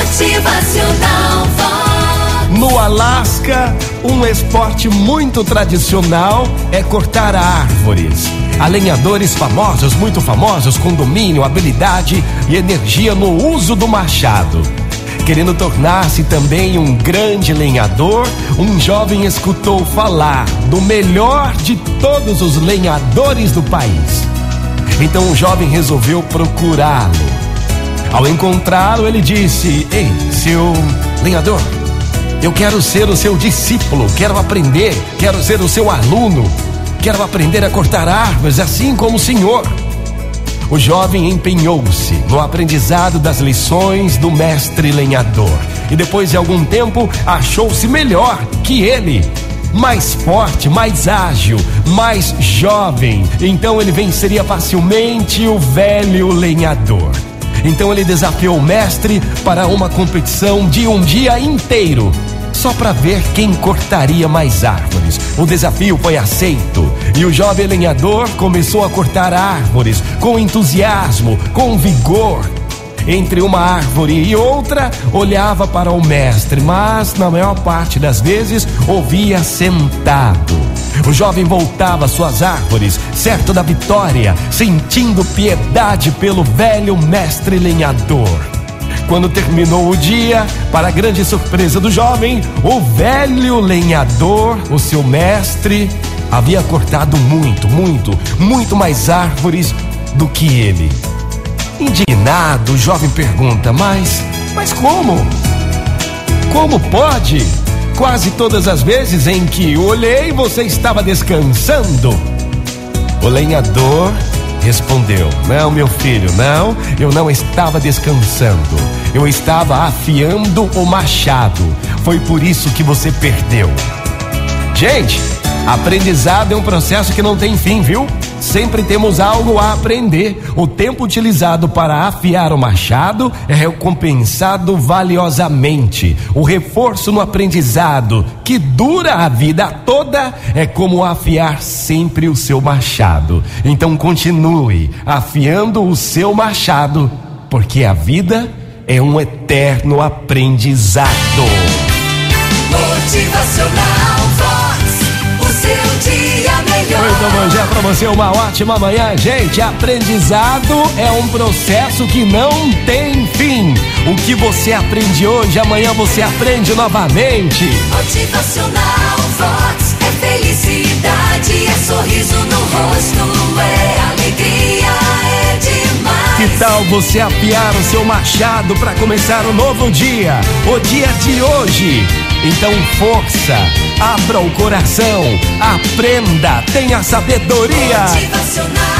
Motivacional. No Alasca, um esporte muito tradicional é cortar árvores. Há lenhadores famosos, muito famosos, com domínio, habilidade e energia no uso do machado. Querendo tornar-se também um grande lenhador, um jovem escutou falar do melhor de todos os lenhadores do país. Então o jovem resolveu procurá-lo. Ao encontrá-lo, ele disse: Ei, seu lenhador, eu quero ser o seu discípulo, quero aprender, quero ser o seu aluno, quero aprender a cortar árvores assim como o senhor. O jovem empenhou-se no aprendizado das lições do mestre lenhador e depois de algum tempo achou-se melhor que ele. Mais forte, mais ágil, mais jovem. Então ele venceria facilmente o velho lenhador. Então ele desafiou o mestre para uma competição de um dia inteiro, só para ver quem cortaria mais árvores. O desafio foi aceito e o jovem lenhador começou a cortar árvores com entusiasmo, com vigor. Entre uma árvore e outra, olhava para o mestre, mas na maior parte das vezes ouvia sentado. O jovem voltava às suas árvores, certo da vitória, sentindo piedade pelo velho mestre lenhador. Quando terminou o dia, para a grande surpresa do jovem, o velho lenhador, o seu mestre, havia cortado muito, muito, muito mais árvores do que ele. Indignado, o jovem pergunta: Mas, mas como? Como pode? Quase todas as vezes em que olhei, você estava descansando. O lenhador respondeu: Não, meu filho, não, eu não estava descansando. Eu estava afiando o machado. Foi por isso que você perdeu. Gente, aprendizado é um processo que não tem fim, viu? Sempre temos algo a aprender. O tempo utilizado para afiar o machado é recompensado valiosamente. O reforço no aprendizado, que dura a vida toda, é como afiar sempre o seu machado. Então continue afiando o seu machado, porque a vida é um eterno aprendizado. Motivacional você, uma ótima manhã, gente. Aprendizado é um processo que não tem fim. O que você aprende hoje, amanhã você aprende novamente. Motivacional Vox. É felicidade, é sorriso no rosto, é alegria, é demais. Que tal você afiar o seu machado para começar o novo dia, o dia de hoje? Então, força, abra o coração, aprenda, tenha sabedoria. Motivacional